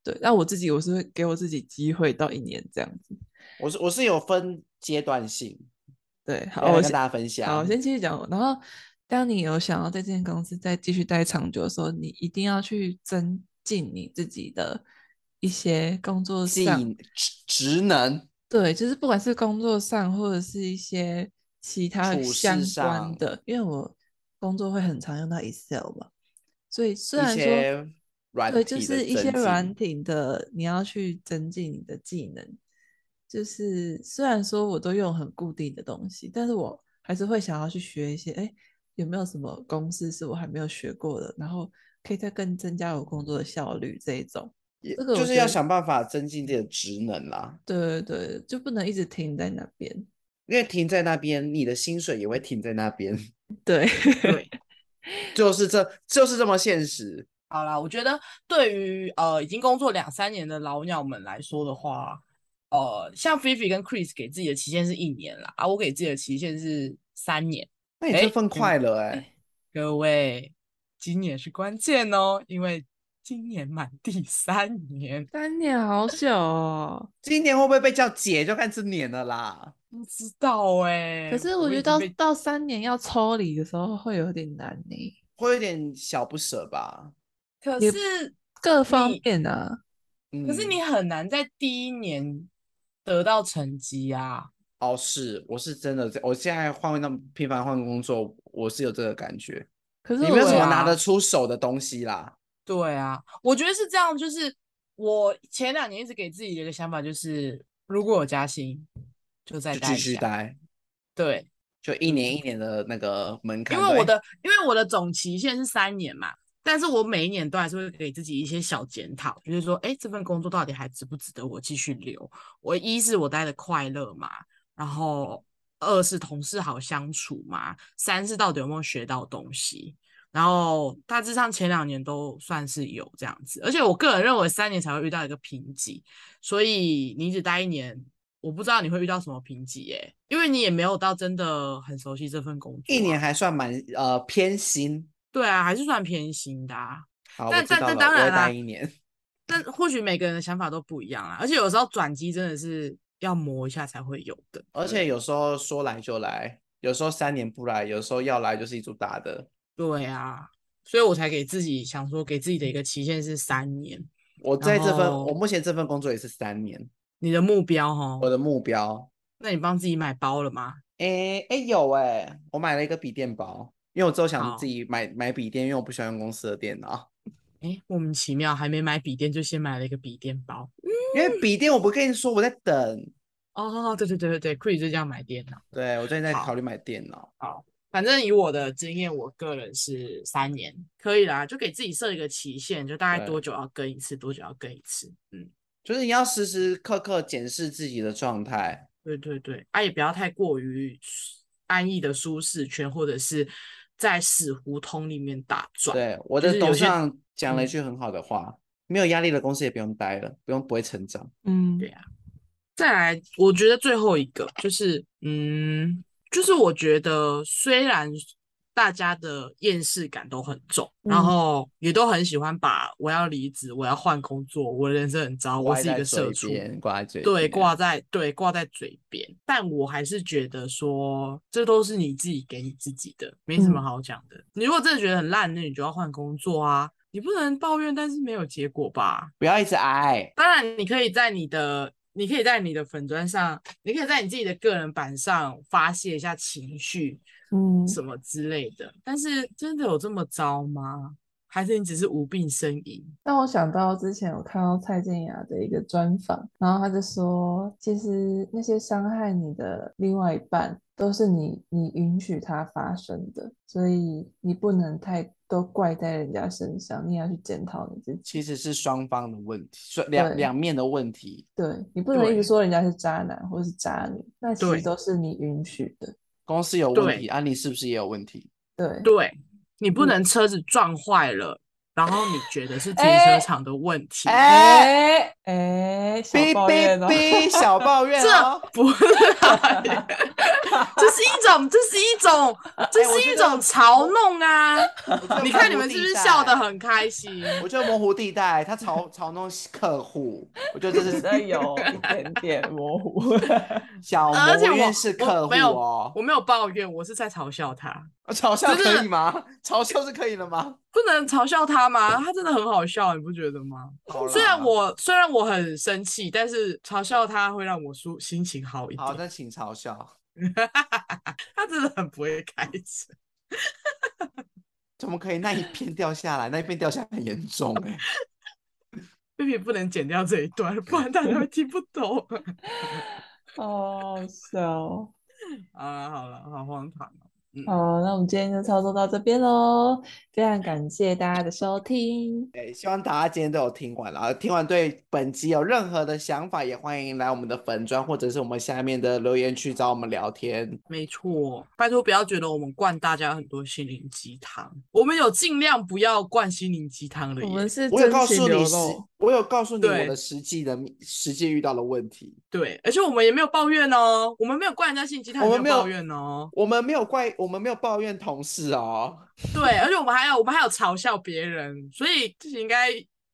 对，那我自己我是会给我自己机会到一年这样子。我是我是有分阶段性。对，好，我跟大家分享。好，我先继续讲。然后，当你有想要在这间公司再继续待长久的时候，你一定要去增进你自己的一些工作上职职能。对，就是不管是工作上或者是一些其他相关的，因为我工作会很常用到 Excel 嘛。所以虽然说，对，就是一些软体的，你要去增进你的技能。就是虽然说我都用很固定的东西，但是我还是会想要去学一些。哎，有没有什么公式是我还没有学过的？然后可以再更增加我工作的效率这一种。这个就是要想办法增进自己的职能啦。对对对，就不能一直停在那边，因为停在那边，你的薪水也会停在那边。对 对。就是这就是这么现实。好啦，我觉得对于呃已经工作两三年的老鸟们来说的话，呃，像菲菲跟 Chris 给自己的期限是一年啦，啊，我给自己的期限是三年。那你这份快乐哎、各位，今年是关键哦，因为今年满 第三年，三年好久哦。今年会不会被叫姐，就看这年了啦。不知道哎、欸，可是我觉得到到三年要抽离的时候会有点难呢，会有点小不舍吧。可是各方面啊，可是你很难在第一年得到成绩啊。哦，是，我是真的，我现在换那么频繁换工作，我是有这个感觉。可是你没有什么拿得出手的东西啦。对啊，我觉得是这样，就是我前两年一直给自己的一个想法，就是如果有加薪。就再待继续待，对，就一年一年的那个门槛。因为我的因为我的总期限是三年嘛，但是我每一年都还是会给自己一些小检讨，就是说，哎，这份工作到底还值不值得我继续留？我一是我待的快乐嘛，然后二是同事好相处嘛，三是到底有没有学到东西？然后大致上前两年都算是有这样子，而且我个人认为三年才会遇到一个瓶颈，所以你只待一年。我不知道你会遇到什么瓶颈耶，因为你也没有到真的很熟悉这份工作，啊。一年还算蛮呃偏心，对啊，还是算偏心的，啊。好，但但但当然啦，一年，但或许每个人的想法都不一样啊。而且有时候转机真的是要磨一下才会有的。而且有时候说来就来，有时候三年不来，有时候要来就是一组大的。对啊，所以我才给自己想说，给自己的一个期限是三年。我在这份我目前这份工作也是三年。你的目标哈？我的目标，那你帮自己买包了吗？哎、欸、哎、欸、有哎、欸，我买了一个笔电包，因为我之后想自己买买笔电，因为我不喜欢用公司的电脑。哎、欸，莫名其妙，还没买笔电就先买了一个笔电包，嗯、因为笔电我不跟你说我在等。哦，对对对对对，Chris 就这样买电脑。对，我最近在考虑买电脑。好，好，反正以我的经验，我个人是三年可以啦，就给自己设一个期限，就大概多久要更一次，多久要更一次，嗯。就是你要时时刻刻检视自己的状态，对对对，啊也不要太过于安逸的舒适圈，或者是在死胡同里面打转。对，我的董事长讲了一句很好的话：嗯、没有压力的公司也不用待了，不用不会成长。嗯，对呀、啊。再来，我觉得最后一个就是，嗯，就是我觉得虽然。大家的厌世感都很重，嗯、然后也都很喜欢把我要离职、我要换工作、我的人生很糟、我是一个社畜挂在嘴，对，挂在对挂在嘴边。但我还是觉得说，这都是你自己给你自己的，没什么好讲的。嗯、你如果真的觉得很烂，那你就要换工作啊！你不能抱怨，但是没有结果吧？不要一直挨。当然，你可以在你的。你可以在你的粉砖上，你可以在你自己的个人版上发泄一下情绪，嗯，什么之类的。但是真的有这么糟吗？还是你只是无病呻吟？让我想到之前我看到蔡健雅的一个专访，然后他就说，其实那些伤害你的另外一半，都是你你允许他发生的，所以你不能太。都怪在人家身上，你要去检讨你自己。其实是双方的问题，两两面的问题。对，你不能一直说人家是渣男或是渣女，那其实都是你允许的。公司有问题，安妮是不是也有问题？对，对，你不能车子撞坏了。然后你觉得是停车场的问题？哎哎，小抱怨哦，小抱怨这不是，这是一种，这是一种，这是一种嘲弄啊！你看你们是不是笑得很开心？我觉得模糊地带，他嘲嘲弄客户，我觉得这是有一点点模糊。小模怨是客户哦，我没有抱怨，我是在嘲笑他。嘲笑可以吗？嘲笑是可以的吗？不能嘲笑他吗？他真的很好笑，你不觉得吗？虽然我虽然我很生气，但是嘲笑他会让我舒心情好一点。好，那请嘲笑。他真的很不会开车。怎么可以那一片掉下来？那一片掉下来很严重哎。贝贝不能剪掉这一段，不然大家会听不懂。好笑。啊，好了，好荒唐。好，那我们今天就操作到这边喽。非常感谢大家的收听，对，希望大家今天都有听完了。听完对本集有任何的想法，也欢迎来我们的粉专或者是我们下面的留言区找我们聊天。没错，拜托不要觉得我们灌大家很多心灵鸡汤，我们有尽量不要灌心灵鸡汤的。我们是我有告诉你，我有告诉你我的实际的实际遇到的问题。对，而且我们也没有抱怨哦，我们没有怪人家心灵鸡汤，我们没有抱怨哦，我们没有怪，我们没有抱怨同事哦。对，而且我们还有，我们还有嘲笑别人，所以这应该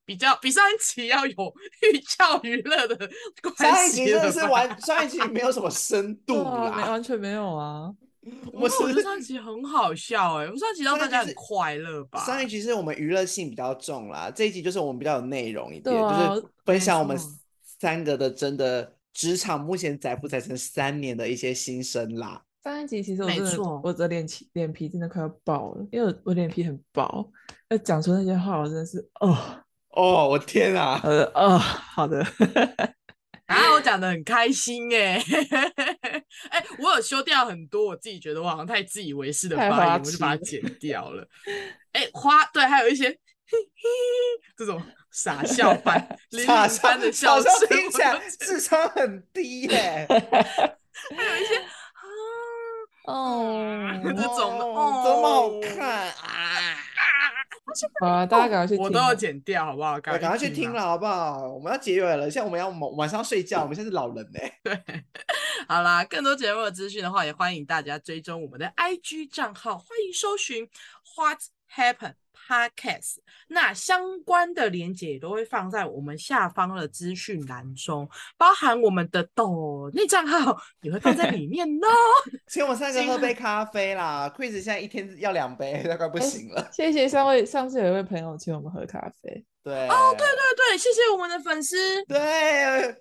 比较比上一期要有寓教于乐的关系。上一期真的是完，上一期没有什么深度啦，没完全没有啊。我觉得上一集很好笑哎、欸，我上一集让大家很快乐吧。上一集是我们娱乐性比较重啦，这一集就是我们比较有内容一点，啊、就是分享我们三个的真的职场目前载不载成三年的一些心声啦。上一集其实我真的，错我的脸皮脸皮真的快要爆了，因为我我脸皮很薄，要讲出那些话，我真的是哦哦，我天啊，呃哦，好的，啊，我讲的很开心 哎，哎、欸，我有修掉很多我自己觉得我好像太自以为是的发言，我就把它剪掉了。哎、欸，花对，还有一些嘿嘿 这种傻笑版、零零般的笑声，听起来智商很低耶，还有一些啊。哦，这种哦，这么好看啊！啊，大家赶快去听，我都要剪掉，好不好？赶快，快去听了，好不好？我们要结尾了，现在我们要晚上睡觉，我们现在是老人呢。对，好啦，更多节目的资讯的话，也欢迎大家追踪我们的 IG 账号，欢迎搜寻 What Happen。Podcast，那相关的连接也都会放在我们下方的资讯栏中，包含我们的抖内账号也会放在里面哦。请我们三个喝杯咖啡啦，Chris 现在一天要两杯，大概不行了。谢谢三位，上次有一位朋友请我们喝咖啡。对哦，对对对，谢谢我们的粉丝。对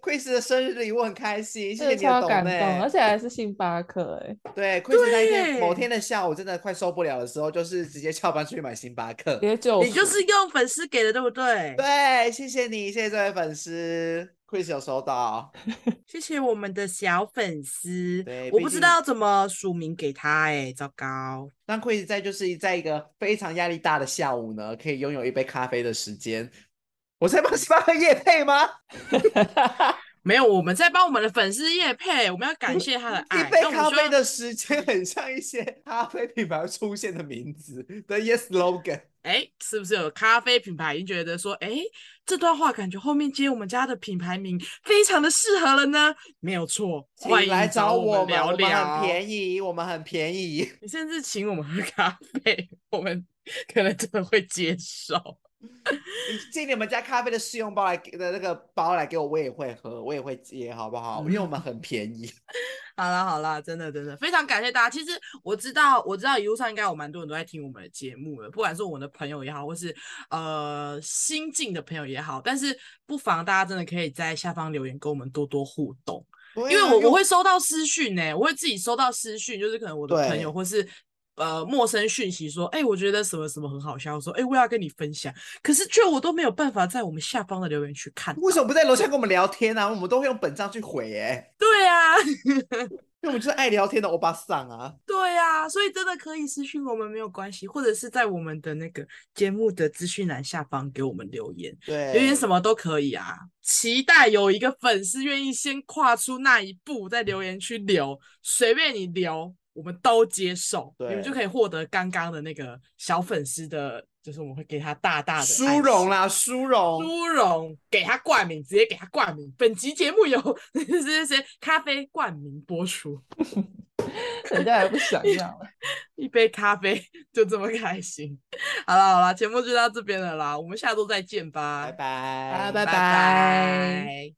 ，Chris 的生日礼物很开心，谢谢你的懂感动，而且还是星巴克哎。对，Chris 那一天某天的下午真的快受不了的时候，就是直接翘班出去买星巴克。你就是用粉丝给的，对不对？对，谢谢你，谢谢这位粉丝。Chris 有收到，谢谢我们的小粉丝。对，我不知道要怎么署名给他，哎，糟糕。但 Chris 在就是在一个非常压力大的下午呢，可以拥有一杯咖啡的时间。我在帮星巴克夜配吗？没有，我们在帮我们的粉丝业配，我们要感谢他的爱。一杯咖啡的时间很像一些咖啡品牌出现的名字的 Yes slogan。哎，是不是有咖啡品牌已经觉得说，哎，这段话感觉后面接我们家的品牌名非常的适合了呢？没有错，欢迎来找我们聊聊，我们很便宜，我们很便宜。你甚至请我们喝咖啡，我们可能真的会接受。你寄你们家咖啡的试用包来的那个包来给我，我也会喝，我也会接，好不好？因为我们很便宜。好了好了，真的真的非常感谢大家。其实我知道我知道一路上应该有蛮多人都在听我们的节目了，不管是我的朋友也好，或是呃新进的朋友也好，但是不妨大家真的可以在下方留言跟我们多多互动，啊、因为我我会收到私讯呢、欸，我会自己收到私讯，就是可能我的朋友或是。呃，陌生讯息说，哎、欸，我觉得什么什么很好笑，我说，哎、欸，我要跟你分享，可是却我都没有办法在我们下方的留言区看。为什么不在楼下跟我们聊天呢、啊？我们都会用本账去回、欸，哎，对啊，因为我们就是爱聊天的欧巴桑啊。对啊，所以真的可以私讯我们没有关系，或者是在我们的那个节目的资讯栏下方给我们留言，对，留言什么都可以啊。期待有一个粉丝愿意先跨出那一步，在留言区留，随便你留。我们都接受，你们就可以获得刚刚的那个小粉丝的，就是我们会给他大大的殊荣啦，殊荣，殊荣，给他冠名，直接给他冠名。本集节目由这些些咖啡冠名播出，人家还不想要了，一杯咖啡就这么开心。好了好了，节目就到这边了啦，我们下周再见吧，拜拜，拜拜。